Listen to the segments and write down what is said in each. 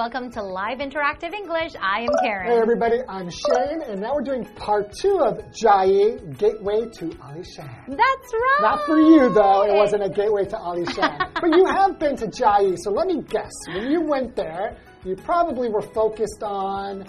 welcome to Live Interactive English. I am Karen. Hey everybody, I'm Shane, and now we're doing part two of Chiayi Gateway to Alishan. That's right. Not for you though, it wasn't a gateway to Alishan. but you have been to Chiayi, so let me guess. When you went there, you probably were focused on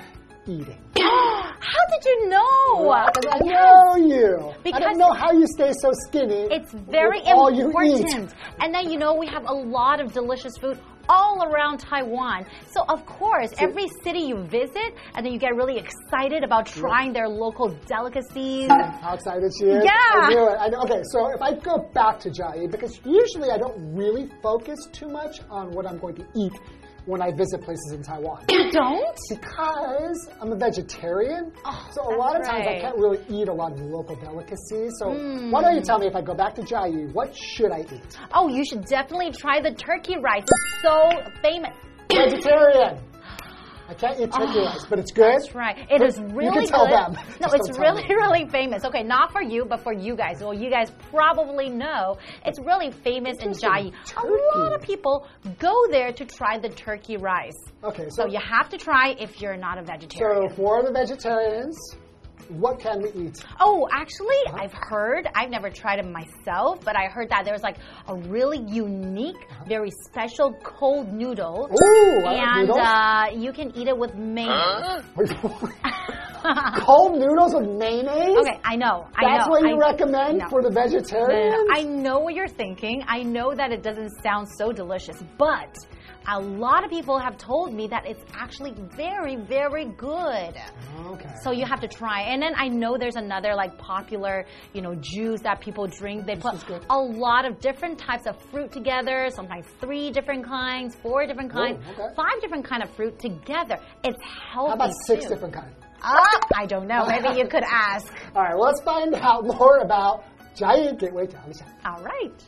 eating. How did you know? Because I know you. I don't know how you stay so skinny. It's very with all you eat. important. And then you know we have a lot of delicious food all around Taiwan. So of course, every city you visit, and then you get really excited about trying their local delicacies. How excited she is. Yeah. I knew it. I know. Okay, so if I go back to Chiayi, because usually I don't really focus too much on what I'm going to eat when I visit places in Taiwan. You don't? Because I'm a vegetarian, Oh, so a lot of times I can't really eat a lot of the local delicacies. So Hmm. why don't you tell me if I go back to Chiayi, what should I eat? Oh, you should definitely try the turkey rice. It's so famous. Vegetarian. I can't eat turkey rice, but it's good. That's right. It is really You can tell good. them. No, Just it's really, really famous. Okay, not for you, but for you guys. Well, you guys probably know it's really famous in Chiayi. A lot of people go there to try the turkey rice. Okay, so, So you have to try if you're not a vegetarian. so for the vegetarians, what can we eat? Oh, actually, I've heard, I've never tried it myself, but I heard that there's like a really unique, very special cold noodle. Ooh, and uh, you can eat it with mayonnaise. Cold noodles with mayonnaise? Okay, I know. I That's know. what you I, recommend no. for the No, no, vegetarians? I know what you're thinking. I know that it doesn't sound so delicious, but a lot of people have told me that it's actually very, very good. Okay. So you have to try. And then I know there's another like popular, you know, juice that people drink. They put a lot of different types of fruit together, sometimes three different kinds, four different kinds, okay. five different kind of fruit together. It's healthy How about six too. different kinds? Ah, I don't know. Maybe you could ask. All right, well, let's find out more about Chiayi Gateway All right.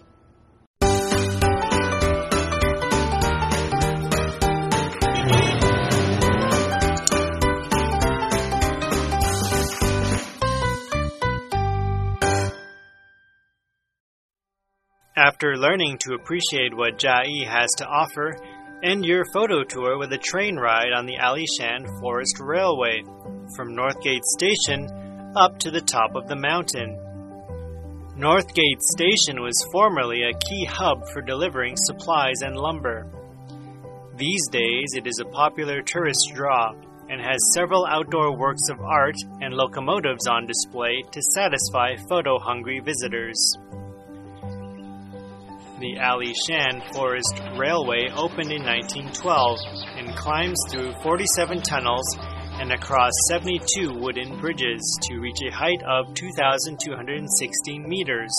After learning to appreciate what Chiayi has to offer, end your photo tour with a train ride on the Alishan Forest Railway from Northgate Station up to the top of the mountain. Northgate Station was formerly a key hub for delivering supplies and lumber. These days, it is a popular tourist draw and has several outdoor works of art and locomotives on display to satisfy photo hungry visitors. The Ali Shan Forest Railway opened in 1912 and climbs through 47 tunnels and across 72 wooden bridges to reach a height of 2,216 meters.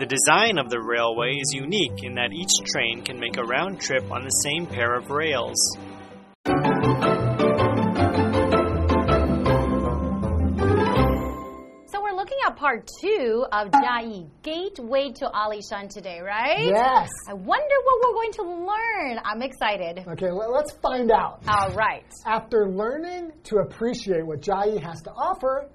The design of the railway is unique in that each train can make a round trip on the same pair of rails. Part two of Chiayi Gateway to Alishan today, right? Yes. I wonder what we're going to learn. I'm excited. Okay, well, let's find out. All right. After learning to appreciate what Chiayi has to offer,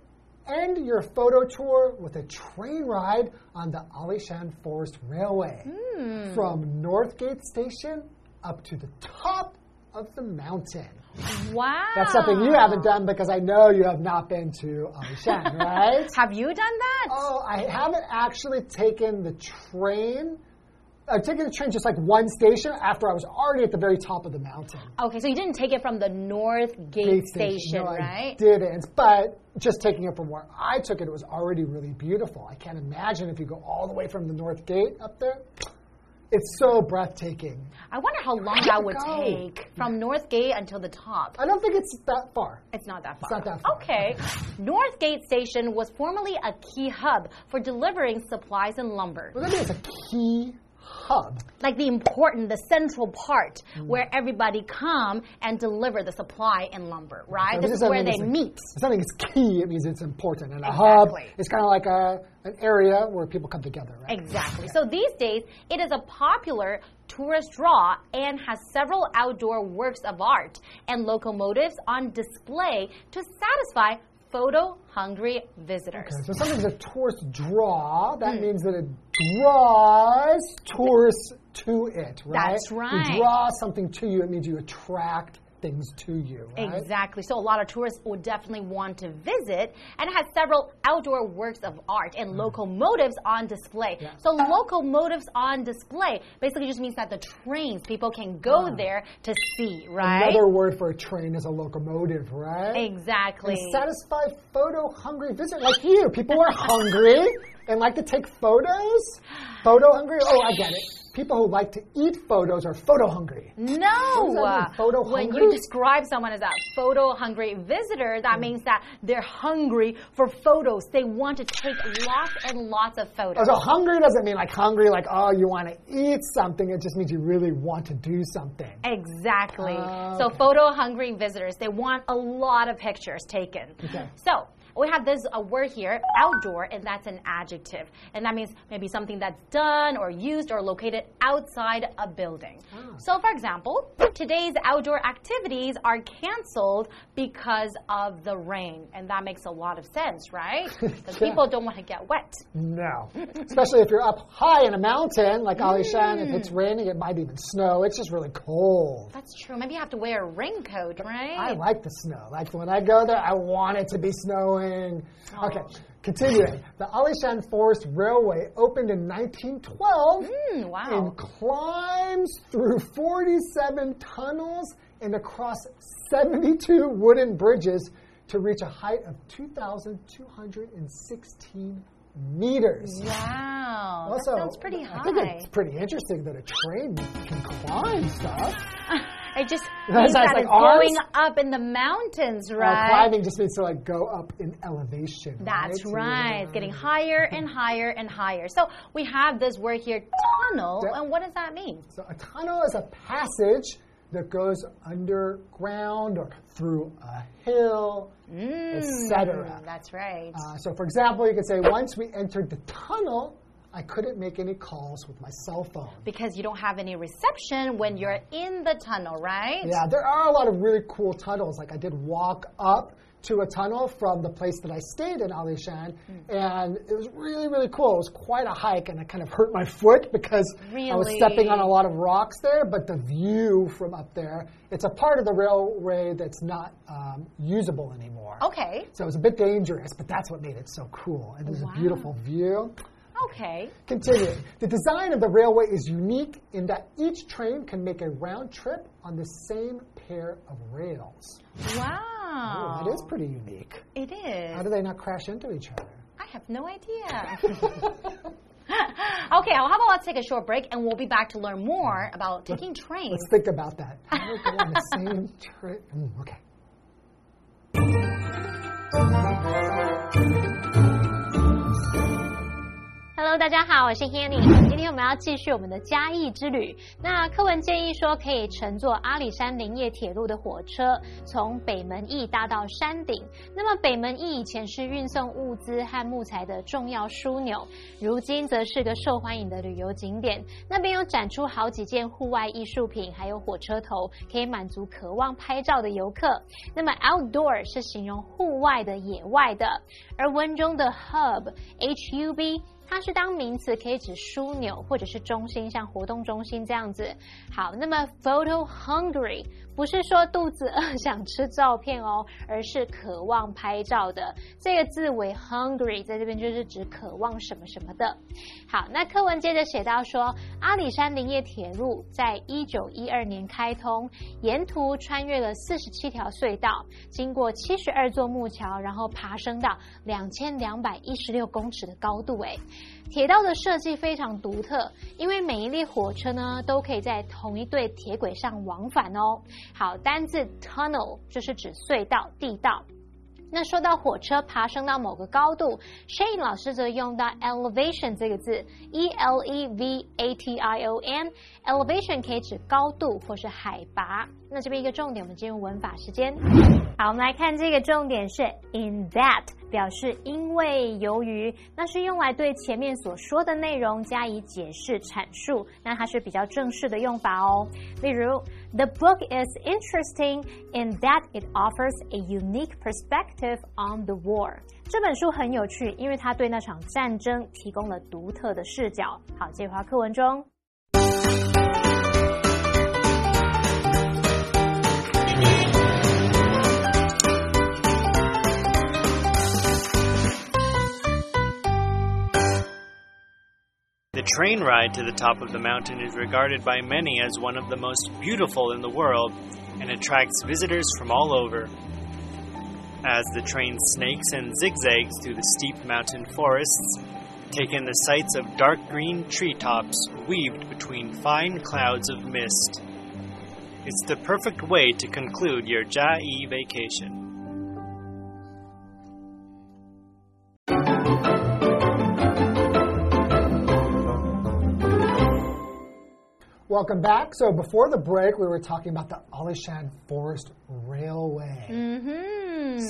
end your photo tour with a train ride on the Alishan Forest Railway Hmm. from Northgate Station up to the top of the mountain. Wow. That's something you haven't done because I know you have not been to Alishan, right? Have you done that? Oh, I haven't actually taken the train. I've taken the train just like one station after I was already at the very top of the mountain. Okay, so you didn't take it from the North Gate, Gate Station, No, I right? didn't. But just taking it from where I took it, it was already really beautiful. I can't imagine if you go all the way from the North Gate up there. It's so breathtaking. I wonder how long that would go. take from North Gate until the top. I don't think it's that far. It's not that far. It's not that far. Okay. Northgate Station was formerly a key hub for delivering supplies and lumber. But that means a key hub. Like the important, the central part Mm. where everybody come and deliver the supply and lumber, right? So this is where they meet. If something is key, it means it's important. And a hub Exactly. is kind of like a, an area where people come together, right? Exactly. So these days, it is a popular tourist draw and has several outdoor works of art and locomotives on display to satisfy photo hungry visitors. Okay, so something's a tourist draw. That hmm. means that it draws tourists to it, right? That's right. You draw something to you, it means you attract things to you, right? Exactly. So a lot of tourists would definitely want to visit, and it has several outdoor works of art and locomotives on display. Mm. Yeah. So locomotives on display basically just means that the trains people can go there to see, right? Another word for a train is a locomotive, right? exactly. And satisfy photo hungry visit like you. People are hungry and like to take photos. Photo hungry? Oh, I get it. People who like to eat photos are photo hungry. No. What does mean? Photo when hungry? you describe someone as a photo hungry visitor, that hmm. means that they're hungry for photos. They want to take lots and lots of photos. Oh, So hungry doesn't mean like hungry, like oh you want to eat something. It just means you really want to do something. Exactly. So okay. photo hungry visitors, they want a lot of pictures taken. Okay. So we have this a word here, outdoor, and that's an adjective. And that means maybe something that's done or used or located outside a building. Ah. So for example, today's outdoor activities are canceled because of the rain. And that makes a lot of sense, right? Because Yeah. people don't want to get wet. No, especially if you're up high in a mountain like Alishan. If Mm. it's raining, it might even snow. It's just really cold. That's true. Maybe you have to wear a raincoat, right? I like the snow. Like when I go there, I want it to be snowing. Okay, continuing. The Alishan Forest Railway opened in 1912 Hmm, wow. and climbs through 47 tunnels and across 72 wooden bridges to reach a height of 2,216 meters. Wow. Also, that sounds pretty I think it's pretty interesting that a train can climb stuff. It just means that like it's going up in the mountains, Uh, right? climbing just means to like go up in elevation. That's right? right. It's getting higher and higher and higher. So we have this word here, tunnel. Yeah. And what does that mean? So a tunnel is a passage that goes underground or through a hill, etc. Mm, That's right. Uh, so, for example, you could say, once we entered the tunnel, I couldn't make any calls with my cell phone. because you don't have any reception when you're in the tunnel, right? Yeah, there are a lot of really cool tunnels. Like I did walk up to a tunnel from the place that I stayed in Alishan, Hmm. and it was really, really cool. It was quite a hike, and it kind of hurt my foot because I was stepping on a lot of rocks there. But the view from up there, it's a part of the railway that's not um, usable anymore. Okay. So it was a bit dangerous, but that's what made it so cool. And was Wow. a beautiful view. Okay. Continuing. The design of the railway is unique in that each train can make a round trip on the same pair of rails. Wow. Oh, that is pretty unique. It is. How do they not crash into each other? I have no idea. okay, well, how about let's take a short break and we'll be back to learn more about taking trains. Let's think about that. How do they go on the same trip? Mm, okay. Hello，大家好，我是 Hanny。今天我们要继续我们的嘉义之旅。那课文建议说，可以乘坐阿里山林业铁路的火车，从北门驿搭到山顶。那么北门驿以前是运送物资和木材的重要枢纽，如今则是个受欢迎的旅游景点。那边有展出好几件户外艺术品，还有火车头，可以满足渴望拍照的游客。那么 outdoor 是形容户外的、野外的，而文中的 hub H U B。它是当名词，可以指枢纽或者是中心，像活动中心这样子。好，那么 photo hungry 不是说肚子饿想吃照片哦，而是渴望拍照的。这个字为 hungry，在这边就是指渴望什么什么的。好，那课文接着写到说，阿里山林业铁路在一九一二年开通，沿途穿越了四十七条隧道，经过七十二座木桥，然后爬升到两千两百一十六公尺的高度。诶，铁道的设计非常独特，因为每一列火车呢都可以在同一对铁轨上往返哦。好，单字 tunnel 就是指隧道、地道。那说到火车爬升到某个高度，Shane 老师则用到 elevation 这个字，e l e v a t i o n。elevation 可以指高度或是海拔。那这边一个重点，我们进入文法时间。好，我们来看这个重点是 in that，表示因为、由于，那是用来对前面所说的内容加以解释阐述。那它是比较正式的用法哦。例如 The book is interesting in that it offers a unique perspective on the war. 这本书很有趣，因为它对那场战争提供了独特的视角。好，这句话课文中。Train ride to the top of the mountain is regarded by many as one of the most beautiful in the world and attracts visitors from all over. As the train snakes and zigzags through the steep mountain forests, take in the sights of dark green treetops weaved between fine clouds of mist. It's the perfect way to conclude your Chiayi vacation. Welcome back. So before the break, we were talking about the Alishan Forest Railway. Mm hmm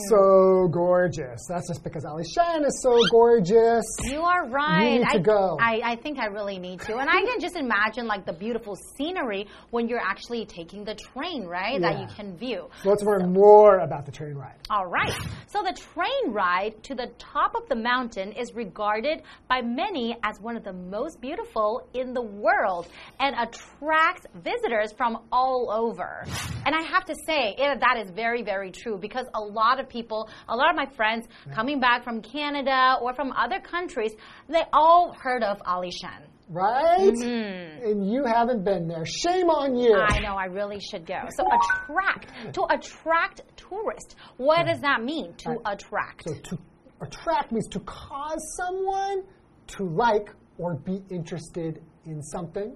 So gorgeous. That's just because Alishan is so gorgeous. You are right. You need I, to go. I, I think I really need to. And I can just imagine like the beautiful scenery when you're actually taking the train, right? That you can view. So let's learn more about the train ride. All right. So the train ride to the top of the mountain is regarded by many as one of the most beautiful in the world and attracts visitors from all over. And I have to say, eh, that is very, very true because a lot of people, a lot of my friends coming back from Canada or from other countries, they all heard of Alishan. Right? Mm-hmm. And you haven't been there. Shame on you. I know, I really should go. So attract, to attract tourists. What does that mean, to attract? So to attract means to cause someone to like or be interested in something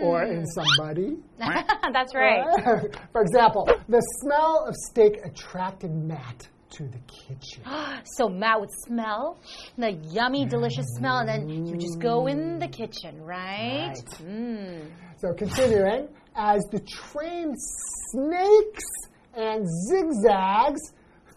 or in somebody. That's right. For example, the smell of steak attracted Matt to the kitchen. So Matt would smell the yummy, delicious smell, and then you just go in the kitchen, right? Right. Mm. So continuing, as the train snakes and zigzags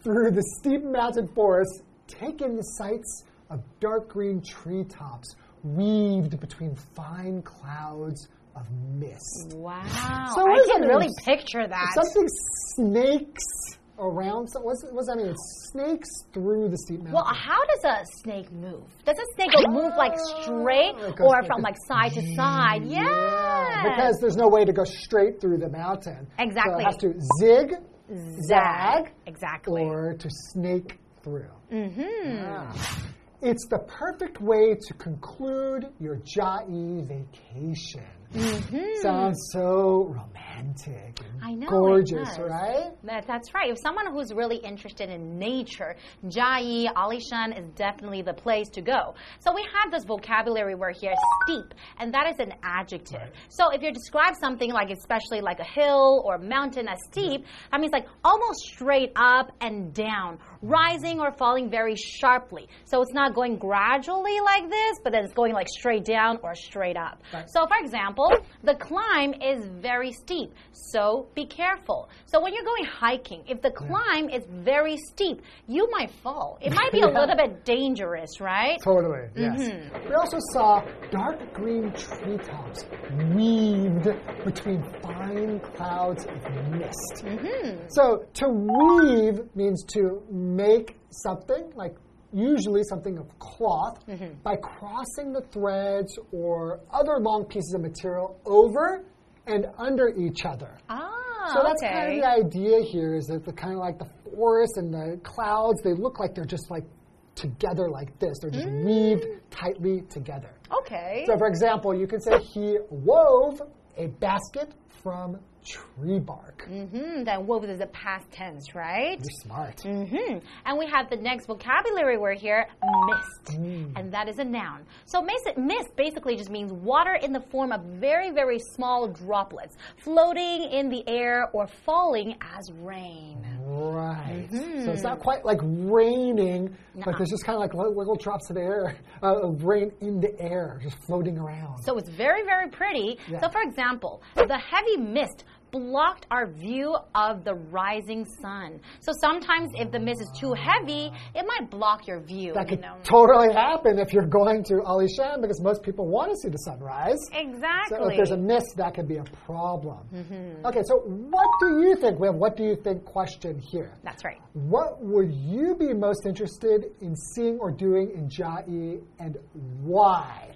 through the steep mountain forest, take in the sights of dark green treetops weaved between fine clouds of mist. Wow. So I can really picture that. Something snakes around. So what's, what's that mean? It snakes through the steep mountain. well, how does a snake move? Does a snake move like straight or from like side to side? Yeah. Because there's no way to go straight through the mountain. Exactly. So it has to zig, zag, Exactly. or to snake through. Mm-hmm. Ah. It's the perfect way to conclude your Chiayi vacation. Mm-hmm. Sounds so romantic. I know, gorgeous, right? That, that's right. If someone who's really interested in nature, Chiayi, Alishan is definitely the place to go. So we have this vocabulary word here, steep, and that is an adjective. So if you describe something like, especially like a hill or mountain as steep, that means like almost straight up and down, rising or falling very sharply. So it's not going gradually like this, but then it's going like straight down or straight up. Right. So for example, the climb is very steep, so be careful. So when you're going hiking, if the climb is very steep, you might fall. It might be a little bit dangerous, right? Totally, yes. Mm-hmm. We also saw dark green treetops weaved between fine clouds of mist. Mm-hmm. So to weave means to make something, like usually something of cloth, Mm-hmm. by crossing the threads or other long pieces of material over and under each other. Ah, So that's okay. kind of the idea here is that the kind of like the forest and the clouds, they look like they're just like together like this. They're just weaved tightly together. okay. So for example, you can say he wove a basket from tree bark. hmm Then wove is the past tense, right? You're smart. hmm And we have the next vocabulary word here, mist. And that is a noun. So mist, mist basically just means water in the form of very, very small droplets floating in the air or falling as rain. Right. So it's not quite like raining, but there's just kind of like little, little drops of air, uh, of rain in the air, just floating around. So it's very, very pretty. Yeah. So, for example, the heavy mist blocked our view of the rising sun. So sometimes if the mist is too heavy, it might block your view. That you could know. totally happen if you're going to Alishan because most people want to see the sunrise. Exactly. So if there's a mist, that could be a problem. Mm-hmm. Okay, so what do you think? We have what do you think question here. That's right. What would you be most interested in seeing or doing in Chiayi and why?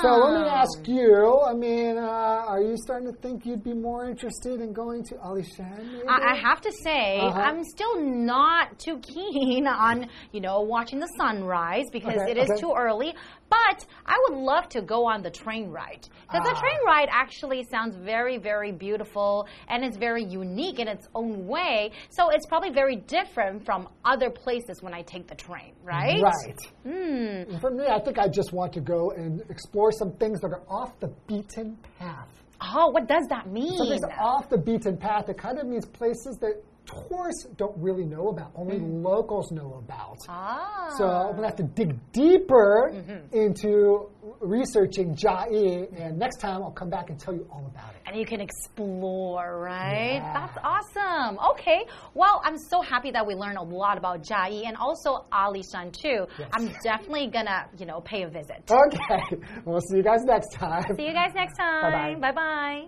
So let me ask you. I mean, uh, are you starting to think you'd be more interested in going to Alishan? I, I have to say, Uh-huh. I'm still not too keen on, you know, watching the sunrise because Okay, it is okay. too early. But I would love to go on the train ride because the Ah. train ride actually sounds very, very beautiful and it's very unique in its own way. So it's probably very different from other places when I take the train, right? Right. Hmm. For me, I think I just want to go and explore some things that are off the beaten path. Oh, what does that mean? Something's off the beaten path. It kind of means places that tourists don't really know about, only locals know about. Mm. Ah. So I'm gonna have to dig deeper Mm-hmm. into researching Chiayi, and next time I'll come back and tell you all about it. and you can explore, right? Yeah. That's awesome. Okay. Well, I'm so happy that we learned a lot about Chiayi and also Alishan too. Yes. I'm definitely gonna, you know, pay a visit. Okay, we'll see you guys next time. See you guys next time. Bye-bye.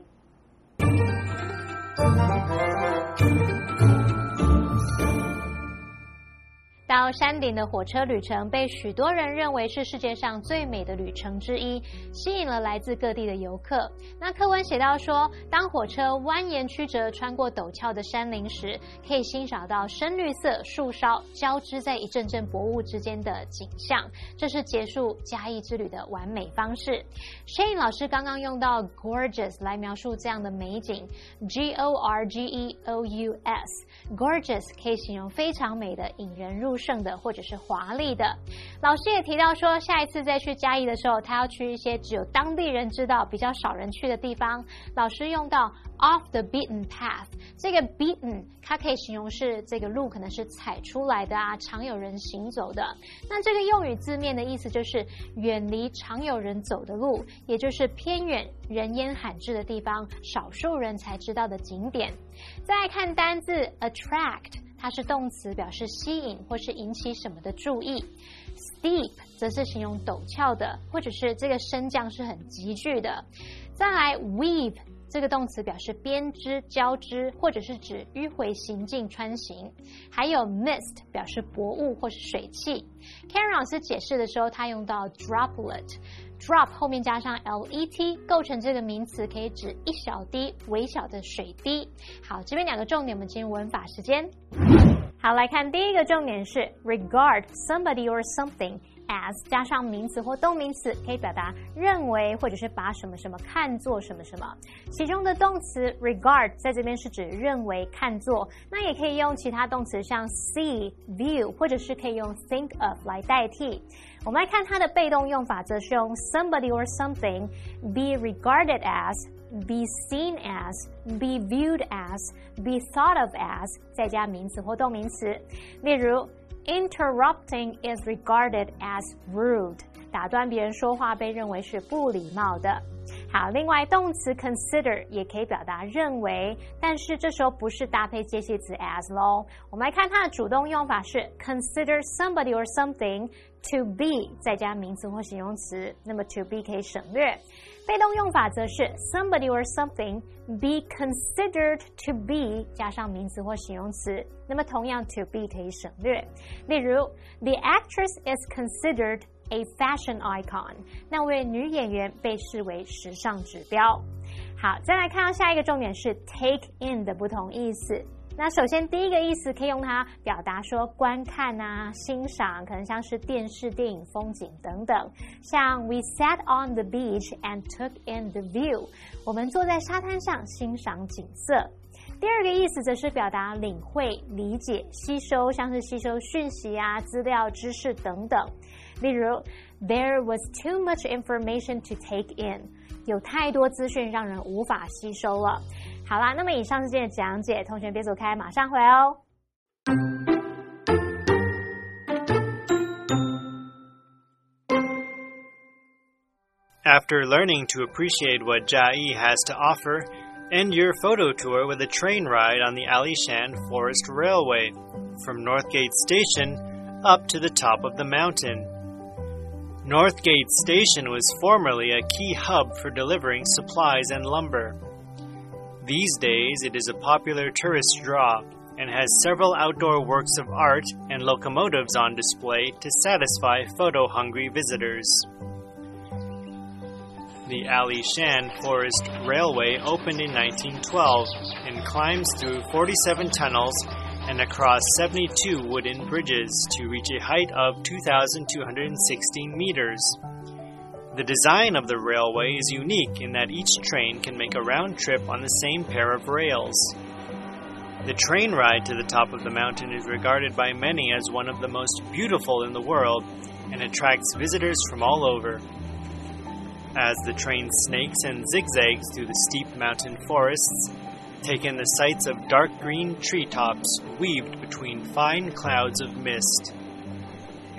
Bye 到山顶的火车旅程被许多人认为是世界上最美的旅程之一，吸引了来自各地的游客。那课文写到说，当火车蜿蜒曲折穿过陡峭的山林时，可以欣赏到深绿色树梢交织在一阵阵薄雾之间的景象，这是结束嘉义之旅的完美方式。Shane 老师刚刚用到 gorgeous 来描述这样的美景，G O R G E O U S。Gorgeous 可以形容非常美的、引人入盛的，或者是华丽的。老师也提到说，下一次再去嘉义的时候，他要去一些只有当地人知道、比较少人去的地方。老师用到 off the beaten path，这个 beaten 它可以形容是这个路可能是踩出来的啊，常有人行走的。那这个用语字面的意思就是远离常有人走的路，也就是偏远、人烟罕至的地方，少数人才知道的景点。再来看单字 attract，它是动词，表示吸引或是引起什么的注意。steep 则是形容陡峭的，或者是这个升降是很急剧的。再来 weave。这个动词表示编织、交织，或者是指迂回行进、穿行。还有 mist 表示薄雾或是水汽。Karen 老师解释的时候，他用到 droplet。drop 后面加上 let，构成这个名词，可以指一小滴、微小的水滴。好，这边两个重点，我们进入文法时间。好，来看第一个重点是 regard somebody or something as 加上名词或动名词，可以表达认为或者是把什么什么看作什么什么。其中的动词 regard 在这边是指认为、看作，那也可以用其他动词像 see、view，或者是可以用 think of 来代替。我们来看它的被动用法，则是用 somebody or something be regarded as。be seen as, be viewed as, be thought of as，再加名词或动名词。例如，interrupting is regarded as rude，打断别人说话被认为是不礼貌的。好，另外动词 consider 也可以表达认为，但是这时候不是搭配介系词 as 咯。我们来看它的主动用法是 consider somebody or something to be，再加名词或形容词，那么 to be 可以省略。被动用法则是 somebody or something be considered to be 加上名词或形容词，那么同样 to be 可以省略。例如，the actress is considered a fashion icon，那位女演员被视为时尚指标。好，再来看到下一个重点是 take in 的不同意思。那首先第一个意思可以用它表达说观看啊、欣赏，可能像是电视、电影、风景等等。像 We sat on the beach and took in the view，我们坐在沙滩上欣赏景色。第二个意思则是表达领会、理解、吸收，像是吸收讯息啊、资料、知识等等。例如，There was too much information to take in，有太多资讯让人无法吸收了。好啦，那么以上是今天的讲解，同学别走开，马上回哦。After learning to appreciate what Chiayi has to offer, end your photo tour with a train ride on the Alishan Forest Railway from Northgate Station up to the top of the mountain. Northgate Station was formerly a key hub for delivering supplies and lumber. These days, it is a popular tourist draw and has several outdoor works of art and locomotives on display to satisfy photo hungry visitors. The Alishan Forest Railway opened in 1912 and climbs through 47 tunnels and across 72 wooden bridges to reach a height of 2,216 meters. The design of the railway is unique in that each train can make a round trip on the same pair of rails. The train ride to the top of the mountain is regarded by many as one of the most beautiful in the world and attracts visitors from all over. As the train snakes and zigzags through the steep mountain forests, take in the sights of dark green treetops weaved between fine clouds of mist.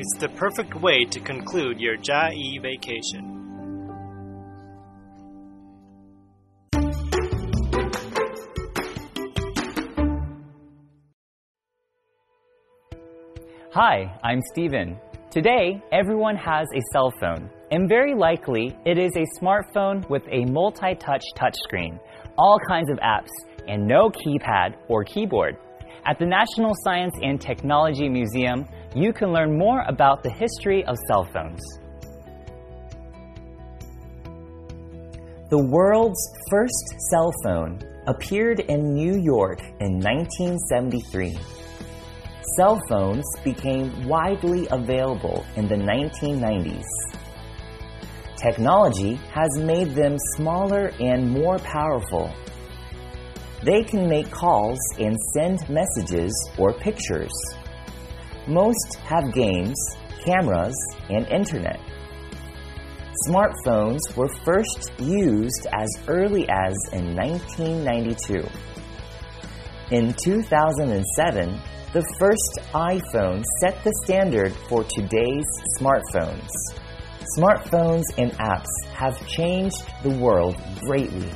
It's the perfect way to conclude your Chiayi vacation. Hi, I'm Steven. Today, everyone has a cell phone, and very likely it is a smartphone with a multi touch touchscreen, all kinds of apps, and no keypad or keyboard. At the National Science and Technology Museum, you can learn more about the history of cell phones. The world's first cell phone appeared in New York in 1973 cell phones became widely available in the 1990s. Technology has made them smaller and more powerful. They can make calls and send messages or pictures. Most have games, cameras, and internet. Smartphones were first used as early as in 1992. In 2007, the first iPhone set the standard for today's smartphones. Smartphones and apps have changed the world greatly.